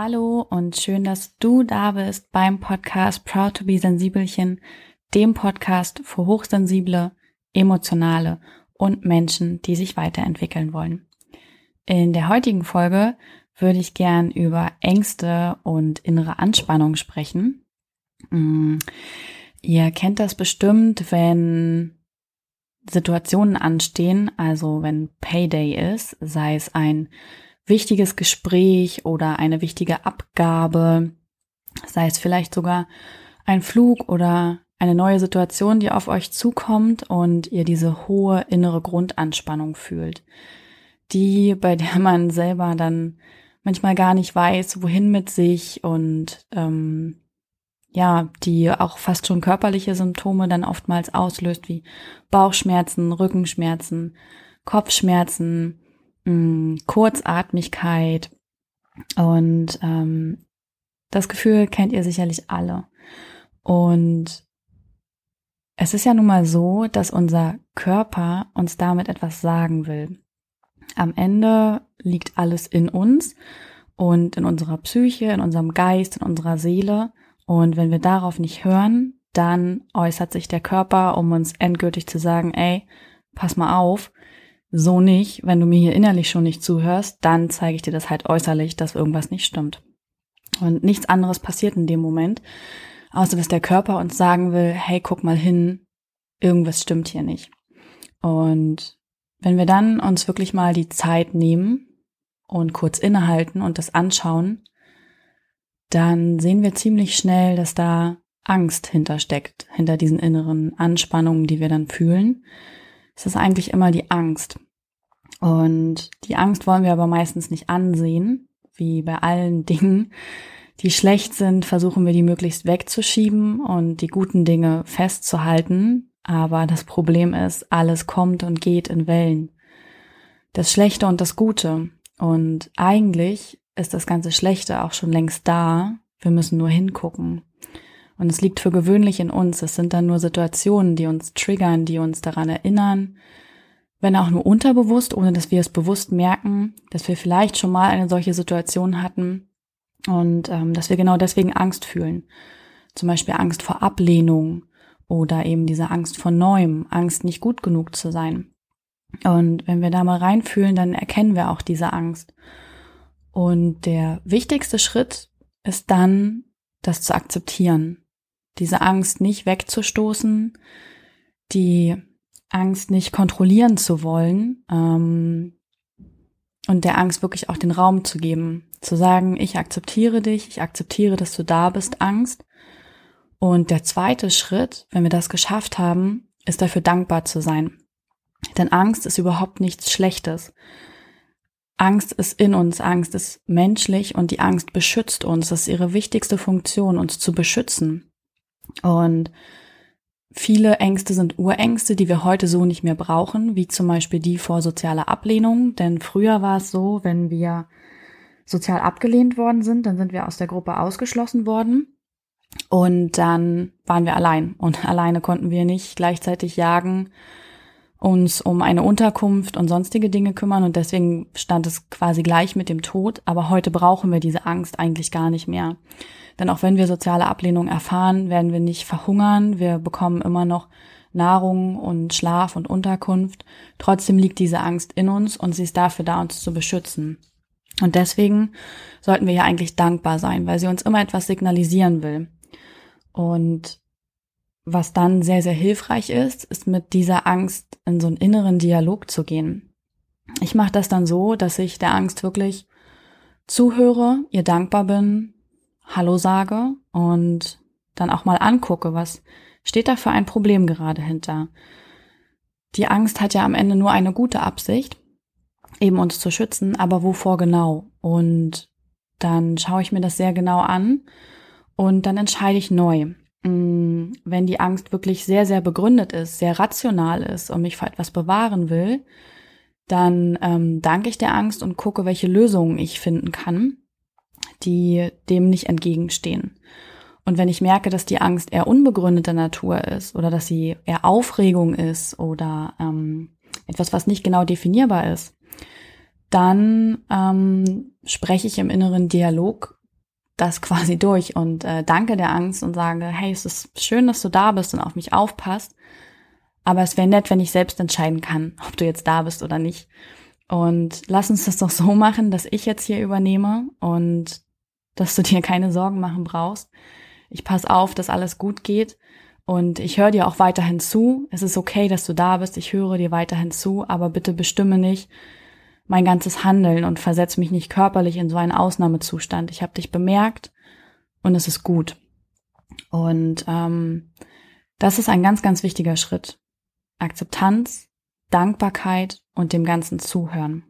Hallo und schön, dass du da bist beim Podcast Proud to be Sensibelchen, dem Podcast für hochsensible, emotionale und Menschen, die sich weiterentwickeln wollen. In der heutigen Folge würde ich gern über Ängste und innere Anspannung sprechen. Mm, ihr kennt das bestimmt, wenn Situationen anstehen, also wenn Payday ist, sei es ein wichtiges Gespräch oder eine wichtige Abgabe, sei es vielleicht sogar ein Flug oder eine neue Situation, die auf euch zukommt und ihr diese hohe innere Grundanspannung fühlt, die, bei der man selber dann manchmal gar nicht weiß, wohin mit sich und ähm, ja, die auch fast schon körperliche Symptome dann oftmals auslöst, wie Bauchschmerzen, Rückenschmerzen, Kopfschmerzen, mh, Kurzatmigkeit und ähm, das Gefühl kennt ihr sicherlich alle. Und es ist ja nun mal so, dass unser Körper uns damit etwas sagen will. Am Ende liegt alles in uns und in unserer Psyche, in unserem Geist, in unserer Seele. Und wenn wir darauf nicht hören, dann äußert sich der Körper, um uns endgültig zu sagen, ey, pass mal auf, so nicht, wenn du mir hier innerlich schon nicht zuhörst, dann zeige ich dir das halt äußerlich, dass irgendwas nicht stimmt. Und nichts anderes passiert in dem Moment, außer dass der Körper uns sagen will, hey, guck mal hin, irgendwas stimmt hier nicht. Und wenn wir dann uns wirklich mal die Zeit nehmen und kurz innehalten und das anschauen, dann sehen wir ziemlich schnell, dass da Angst hintersteckt, hinter diesen inneren Anspannungen, die wir dann fühlen es ist eigentlich immer die Angst. Und die Angst wollen wir aber meistens nicht ansehen, wie bei allen Dingen, die schlecht sind, versuchen wir die möglichst wegzuschieben und die guten Dinge festzuhalten. Aber das Problem ist, alles kommt und geht in Wellen. Das Schlechte und das Gute. Und eigentlich ist das ganze Schlechte auch schon längst da. Wir müssen nur hingucken. Und es liegt für gewöhnlich in uns. Es sind dann nur Situationen, die uns triggern, die uns daran erinnern, wenn auch nur unterbewusst, ohne dass wir es bewusst merken, dass wir vielleicht schon mal eine solche Situation hatten und ähm, dass wir genau deswegen Angst fühlen. Zum Beispiel Angst vor Ablehnung oder eben diese Angst vor Neuem, Angst nicht gut genug zu sein. Und wenn wir da mal reinfühlen, dann erkennen wir auch diese Angst. Und der wichtigste Schritt ist dann, das zu akzeptieren diese Angst nicht wegzustoßen, die Angst nicht kontrollieren zu wollen ähm, und der Angst wirklich auch den Raum zu geben, zu sagen, ich akzeptiere dich, ich akzeptiere, dass du da bist, Angst. Und der zweite Schritt, wenn wir das geschafft haben, ist dafür dankbar zu sein. Denn Angst ist überhaupt nichts Schlechtes. Angst ist in uns, Angst ist menschlich und die Angst beschützt uns. Das ist ihre wichtigste Funktion, uns zu beschützen. Und viele Ängste sind Urängste, die wir heute so nicht mehr brauchen, wie zum Beispiel die vor sozialer Ablehnung. Denn früher war es so, wenn wir sozial abgelehnt worden sind, dann sind wir aus der Gruppe ausgeschlossen worden. Und dann waren wir allein. Und alleine konnten wir nicht gleichzeitig jagen, uns um eine Unterkunft und sonstige Dinge kümmern. Und deswegen stand es quasi gleich mit dem Tod. Aber heute brauchen wir diese Angst eigentlich gar nicht mehr. Denn auch wenn wir soziale Ablehnung erfahren, werden wir nicht verhungern. Wir bekommen immer noch Nahrung und Schlaf und Unterkunft. Trotzdem liegt diese Angst in uns und sie ist dafür da, uns zu beschützen. Und deswegen sollten wir ja eigentlich dankbar sein, weil sie uns immer etwas signalisieren will. Und was dann sehr, sehr hilfreich ist, ist mit dieser Angst in so einen inneren Dialog zu gehen. Ich mache das dann so, dass ich der Angst wirklich zuhöre, ihr dankbar bin, Hallo sage und dann auch mal angucke, was steht da für ein Problem gerade hinter. Die Angst hat ja am Ende nur eine gute Absicht, eben uns zu schützen, aber wovor genau? Und dann schaue ich mir das sehr genau an und dann entscheide ich neu. Mm, wenn die Angst wirklich sehr, sehr begründet ist, sehr rational ist und mich vor etwas bewahren will, dann ähm, danke ich der Angst und gucke, welche Lösungen ich finden kann die dem nicht entgegenstehen. Und wenn ich merke, dass die Angst eher unbegründeter Natur ist oder dass sie eher Aufregung ist oder ähm, etwas, was nicht genau definierbar ist, dann ähm, spreche ich im inneren Dialog das quasi durch und äh, danke der Angst und sage, hey, es ist schön, dass du da bist und auf mich aufpasst. Aber es wäre nett, wenn ich selbst entscheiden kann, ob du jetzt da bist oder nicht. Und lass uns das doch so machen, dass ich jetzt hier übernehme und dass du dir keine Sorgen machen brauchst. Ich pass auf, dass alles gut geht und ich höre dir auch weiterhin zu. Es ist okay, dass du da bist. Ich höre dir weiterhin zu, aber bitte bestimme nicht mein ganzes Handeln und versetz mich nicht körperlich in so einen Ausnahmezustand. Ich habe dich bemerkt und es ist gut. Und ähm, das ist ein ganz, ganz wichtiger Schritt. Akzeptanz, Dankbarkeit und dem Ganzen zuhören.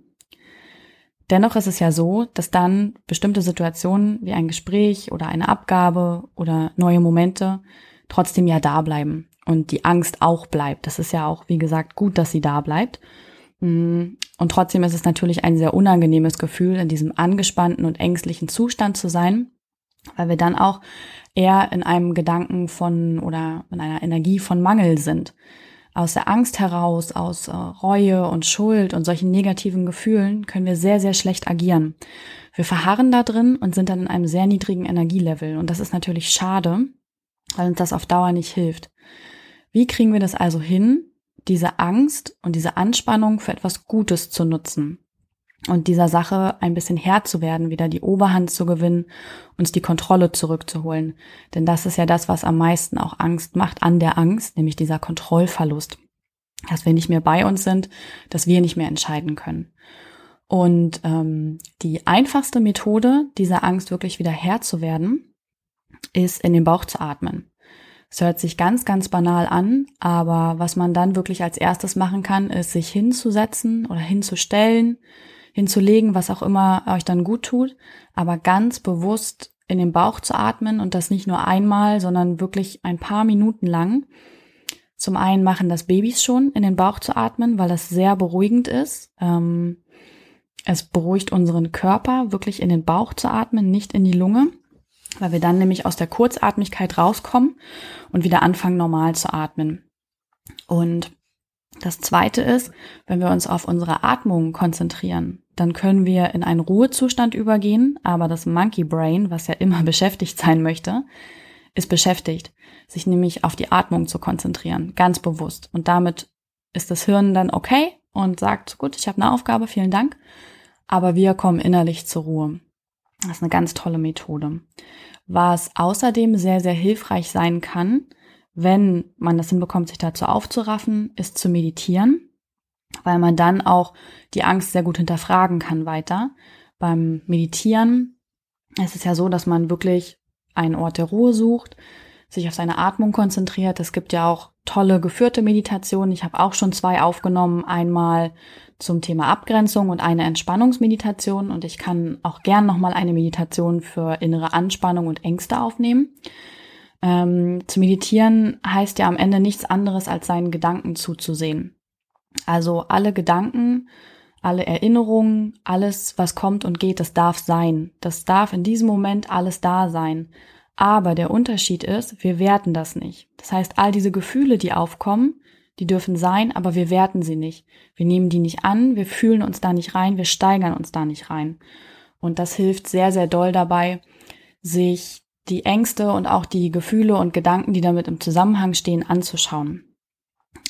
Dennoch ist es ja so, dass dann bestimmte Situationen wie ein Gespräch oder eine Abgabe oder neue Momente trotzdem ja da bleiben und die Angst auch bleibt. Das ist ja auch, wie gesagt, gut, dass sie da bleibt. Und trotzdem ist es natürlich ein sehr unangenehmes Gefühl, in diesem angespannten und ängstlichen Zustand zu sein, weil wir dann auch eher in einem Gedanken von oder in einer Energie von Mangel sind aus der Angst heraus, aus äh, Reue und Schuld und solchen negativen Gefühlen können wir sehr, sehr schlecht agieren. Wir verharren da drin und sind dann in einem sehr niedrigen Energielevel. Und das ist natürlich schade, weil uns das auf Dauer nicht hilft. Wie kriegen wir das also hin, diese Angst und diese Anspannung für etwas Gutes zu nutzen? und dieser Sache ein bisschen Herr zu werden, wieder die Oberhand zu gewinnen, uns die Kontrolle zurückzuholen. Denn das ist ja das, was am meisten auch Angst macht an der Angst, nämlich dieser Kontrollverlust. Dass wir nicht mehr bei uns sind, dass wir nicht mehr entscheiden können. Und ähm, die einfachste Methode, dieser Angst wirklich wieder Herr zu werden, ist in den Bauch zu atmen. Es hört sich ganz, ganz banal an, aber was man dann wirklich als erstes machen kann, ist sich hinzusetzen oder hinzustellen, hinzulegen, was auch immer euch dann gut tut, aber ganz bewusst in den Bauch zu atmen und das nicht nur einmal, sondern wirklich ein paar Minuten lang. Zum einen machen das Babys schon, in den Bauch zu atmen, weil das sehr beruhigend ist. Ähm, es beruhigt unseren Körper, wirklich in den Bauch zu atmen, nicht in die Lunge, weil wir dann nämlich aus der Kurzatmigkeit rauskommen und wieder anfangen, normal zu atmen. Und das zweite ist, wenn wir uns auf unsere Atmung konzentrieren, dann können wir in einen Ruhezustand übergehen, aber das Monkey Brain, was ja immer beschäftigt sein möchte, ist beschäftigt, sich nämlich auf die Atmung zu konzentrieren, ganz bewusst. Und damit ist das Hirn dann okay und sagt, gut, ich habe eine Aufgabe, vielen Dank, aber wir kommen innerlich zur Ruhe. Das ist eine ganz tolle Methode. Was außerdem sehr, sehr hilfreich sein kann, wenn man das hinbekommt, sich dazu aufzuraffen, ist zu meditieren, weil man dann auch die Angst sehr gut hinterfragen kann weiter. Beim Meditieren ist es ja so, dass man wirklich einen Ort der Ruhe sucht, sich auf seine Atmung konzentriert. Es gibt ja auch tolle geführte Meditationen. Ich habe auch schon zwei aufgenommen. Einmal zum Thema Abgrenzung und eine Entspannungsmeditation. Und ich kann auch gern nochmal eine Meditation für innere Anspannung und Ängste aufnehmen. Ähm, zu meditieren heißt ja am Ende nichts anderes, als seinen Gedanken zuzusehen. Also alle Gedanken, alle Erinnerungen, alles, was kommt und geht, das darf sein. Das darf in diesem Moment alles da sein. Aber der Unterschied ist, wir werten das nicht. Das heißt, all diese Gefühle, die aufkommen, die dürfen sein, aber wir werten sie nicht. Wir nehmen die nicht an, wir fühlen uns da nicht rein, wir steigern uns da nicht rein. Und das hilft sehr, sehr doll dabei, sich die Ängste und auch die Gefühle und Gedanken, die damit im Zusammenhang stehen, anzuschauen.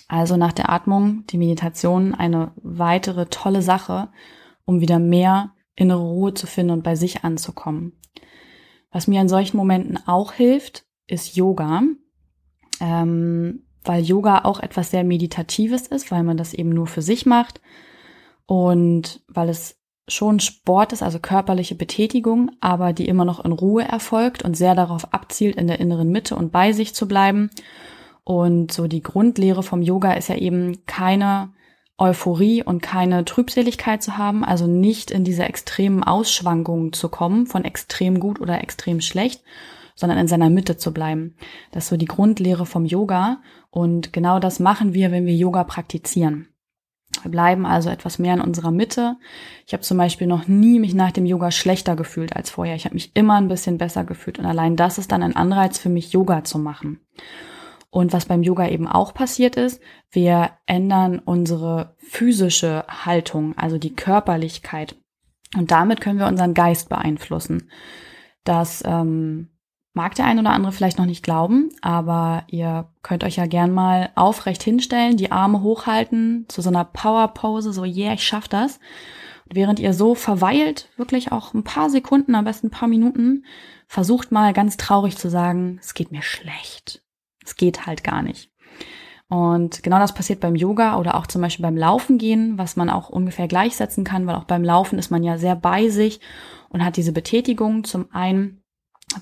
Also nach der Atmung, die Meditation, eine weitere tolle Sache, um wieder mehr innere Ruhe zu finden und bei sich anzukommen. Was mir in solchen Momenten auch hilft, ist Yoga, ähm, weil Yoga auch etwas sehr Meditatives ist, weil man das eben nur für sich macht und weil es schon Sport ist, also körperliche Betätigung, aber die immer noch in Ruhe erfolgt und sehr darauf abzielt, in der inneren Mitte und bei sich zu bleiben. Und so die Grundlehre vom Yoga ist ja eben keine Euphorie und keine Trübseligkeit zu haben, also nicht in diese extremen Ausschwankungen zu kommen, von extrem gut oder extrem schlecht, sondern in seiner Mitte zu bleiben. Das ist so die Grundlehre vom Yoga und genau das machen wir, wenn wir Yoga praktizieren. Wir bleiben also etwas mehr in unserer Mitte. Ich habe zum Beispiel noch nie mich nach dem Yoga schlechter gefühlt als vorher. Ich habe mich immer ein bisschen besser gefühlt und allein das ist dann ein Anreiz für mich, Yoga zu machen. Und was beim Yoga eben auch passiert ist, wir ändern unsere physische Haltung, also die Körperlichkeit. Und damit können wir unseren Geist beeinflussen. Das ähm, mag der ein oder andere vielleicht noch nicht glauben, aber ihr könnt euch ja gern mal aufrecht hinstellen, die Arme hochhalten, zu so einer Power-Pose, so yeah, ich schaff das. Und während ihr so verweilt, wirklich auch ein paar Sekunden, am besten ein paar Minuten, versucht mal ganz traurig zu sagen, es geht mir schlecht. Es geht halt gar nicht. Und genau das passiert beim Yoga oder auch zum Beispiel beim Laufen gehen, was man auch ungefähr gleichsetzen kann, weil auch beim Laufen ist man ja sehr bei sich und hat diese Betätigung. Zum einen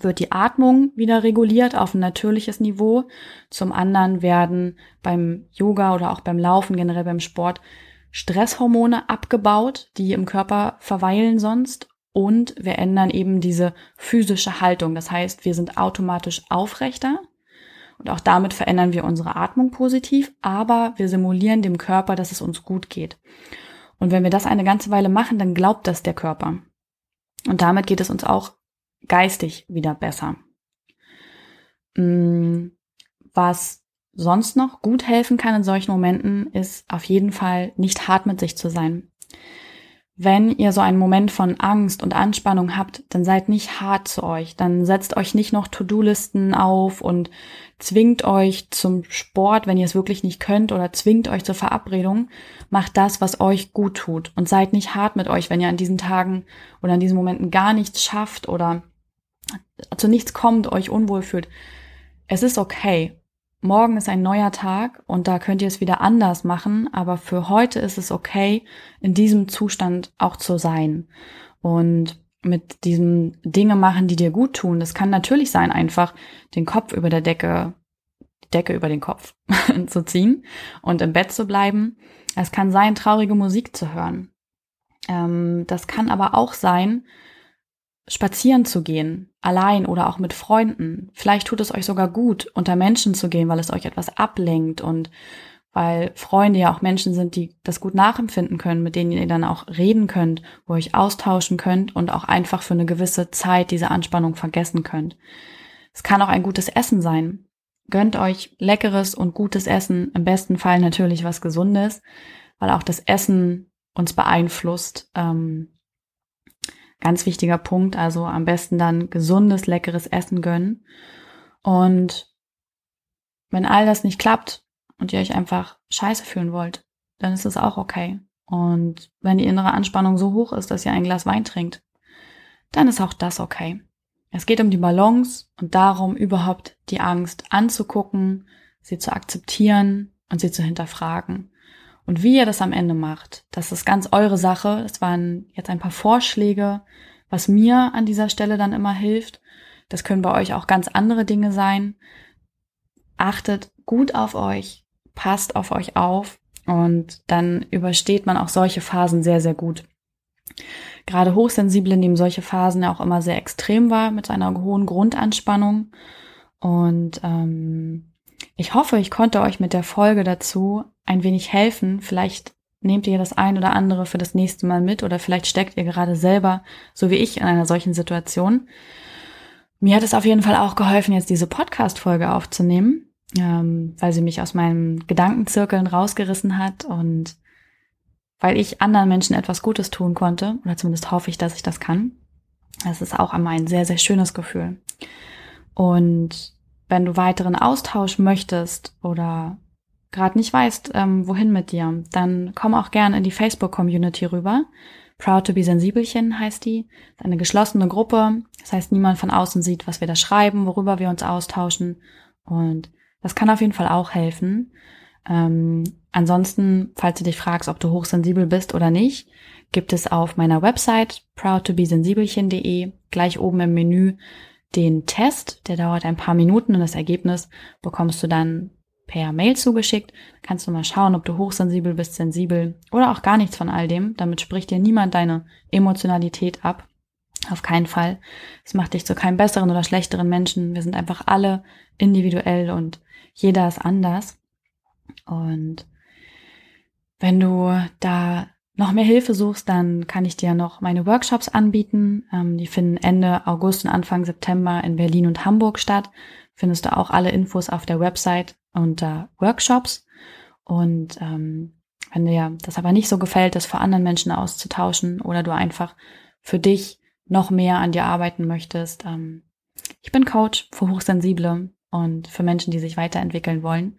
wird die Atmung wieder reguliert auf ein natürliches Niveau. Zum anderen werden beim Yoga oder auch beim Laufen, generell beim Sport, Stresshormone abgebaut, die im Körper verweilen sonst. Und wir ändern eben diese physische Haltung. Das heißt, wir sind automatisch aufrechter, und auch damit verändern wir unsere Atmung positiv, aber wir simulieren dem Körper, dass es uns gut geht. Und wenn wir das eine ganze Weile machen, dann glaubt das der Körper. Und damit geht es uns auch geistig wieder besser. Mm, was sonst noch gut helfen kann in solchen Momenten, ist auf jeden Fall nicht hart mit sich zu sein. Wenn ihr so einen Moment von Angst und Anspannung habt, dann seid nicht hart zu euch. Dann setzt euch nicht noch To-Do-Listen auf und zwingt euch zum Sport, wenn ihr es wirklich nicht könnt, oder zwingt euch zur Verabredung. Macht das, was euch gut tut und seid nicht hart mit euch, wenn ihr an diesen Tagen oder an diesen Momenten gar nichts schafft oder zu nichts kommt, euch unwohl fühlt. Es ist okay morgen ist ein neuer Tag und da könnt ihr es wieder anders machen, aber für heute ist es okay, in diesem Zustand auch zu sein. Und mit diesem Dinge machen, die dir gut tun. Das kann natürlich sein, einfach den Kopf über der Decke, die Decke über den Kopf zu ziehen und im Bett zu bleiben. Es kann sein, traurige Musik zu hören. Ähm, das kann aber auch sein, spazieren zu gehen, allein oder auch mit Freunden. Vielleicht tut es euch sogar gut, unter Menschen zu gehen, weil es euch etwas ablenkt und weil Freunde ja auch Menschen sind, die das gut nachempfinden können, mit denen ihr dann auch reden könnt, wo ihr euch austauschen könnt und auch einfach für eine gewisse Zeit diese Anspannung vergessen könnt. Es kann auch ein gutes Essen sein. Gönnt euch leckeres und gutes Essen, im besten Fall natürlich was Gesundes, weil auch das Essen uns beeinflusst, ähm, Ganz wichtiger Punkt, also am besten dann gesundes, leckeres Essen gönnen. Und wenn all das nicht klappt und ihr euch einfach scheiße fühlen wollt, dann ist es auch okay. Und wenn die innere Anspannung so hoch ist, dass ihr ein Glas Wein trinkt, dann ist auch das okay. Es geht um die Balance und darum, überhaupt die Angst anzugucken, sie zu akzeptieren und sie zu hinterfragen. Und wie ihr das am Ende macht, das ist ganz eure Sache. Es waren jetzt ein paar Vorschläge, was mir an dieser Stelle dann immer hilft. Das können bei euch auch ganz andere Dinge sein. Achtet gut auf euch, passt auf euch auf und dann übersteht man auch solche Phasen sehr, sehr gut. Gerade Hochsensible nehmen solche Phasen ja auch immer sehr extrem wahr mit einer hohen Grundanspannung. Und ähm, ich hoffe, ich konnte euch mit der Folge dazu ein wenig helfen. Vielleicht nehmt ihr das ein oder andere für das nächste Mal mit oder vielleicht steckt ihr gerade selber, so wie ich, in einer solchen Situation. Mir hat es auf jeden Fall auch geholfen, jetzt diese Podcast-Folge aufzunehmen, ähm, weil sie mich aus meinen Gedankenzirkeln rausgerissen hat und weil ich anderen Menschen etwas Gutes tun konnte, oder zumindest hoffe ich, dass ich das kann. Das ist auch einmal ein sehr, sehr schönes Gefühl. Und wenn du weiteren Austausch möchtest oder gerade nicht weißt, ähm, wohin mit dir, dann komm auch gerne in die Facebook-Community rüber. Proud to be Sensibelchen heißt die. Ist eine geschlossene Gruppe. Das heißt, niemand von außen sieht, was wir da schreiben, worüber wir uns austauschen. Und das kann auf jeden Fall auch helfen. Ähm, ansonsten, falls du dich fragst, ob du hochsensibel bist oder nicht, gibt es auf meiner Website proudtobesensibelchen.de gleich oben im Menü den Test, der dauert ein paar Minuten und das Ergebnis bekommst du dann per Mail zugeschickt. Kannst du mal schauen, ob du hochsensibel bist, sensibel oder auch gar nichts von all dem. Damit spricht dir niemand deine Emotionalität ab. Auf keinen Fall. Es macht dich zu keinem besseren oder schlechteren Menschen. Wir sind einfach alle individuell und jeder ist anders. Und wenn du da noch mehr Hilfe suchst, dann kann ich dir noch meine Workshops anbieten. Ähm, die finden Ende August und Anfang September in Berlin und Hamburg statt. Findest du auch alle Infos auf der Website unter Workshops. Und ähm, wenn dir das aber nicht so gefällt, das für anderen Menschen auszutauschen oder du einfach für dich noch mehr an dir arbeiten möchtest. Ähm, ich bin Coach für Hochsensible und für Menschen, die sich weiterentwickeln wollen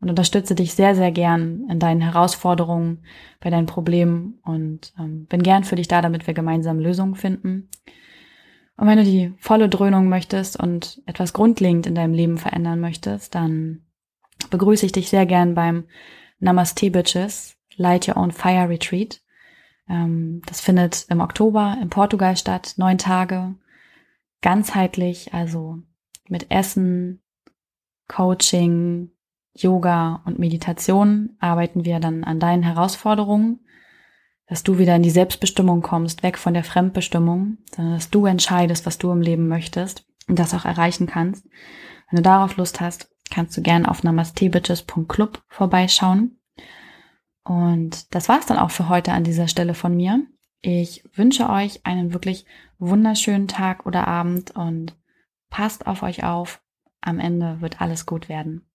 und unterstütze dich sehr, sehr gern in deinen Herausforderungen, bei deinen Problemen und ähm, bin gern für dich da, damit wir gemeinsam Lösungen finden. Und wenn du die volle Dröhnung möchtest und etwas grundlegend in deinem Leben verändern möchtest, dann begrüße ich dich sehr gern beim Namaste Bitches Light Your Own Fire Retreat. Ähm, das findet im Oktober in Portugal statt, neun Tage, ganzheitlich, also mit Essen, Coaching, Yoga und Meditation arbeiten wir dann an deinen Herausforderungen, dass du wieder in die Selbstbestimmung kommst, weg von der Fremdbestimmung, sondern dass du entscheidest, was du im Leben möchtest und das auch erreichen kannst. Wenn du darauf Lust hast, kannst du gerne auf namastebitches.club vorbeischauen. Und das war's dann auch für heute an dieser Stelle von mir. Ich wünsche euch einen wirklich wunderschönen Tag oder Abend und passt auf euch auf. Am Ende wird alles gut werden.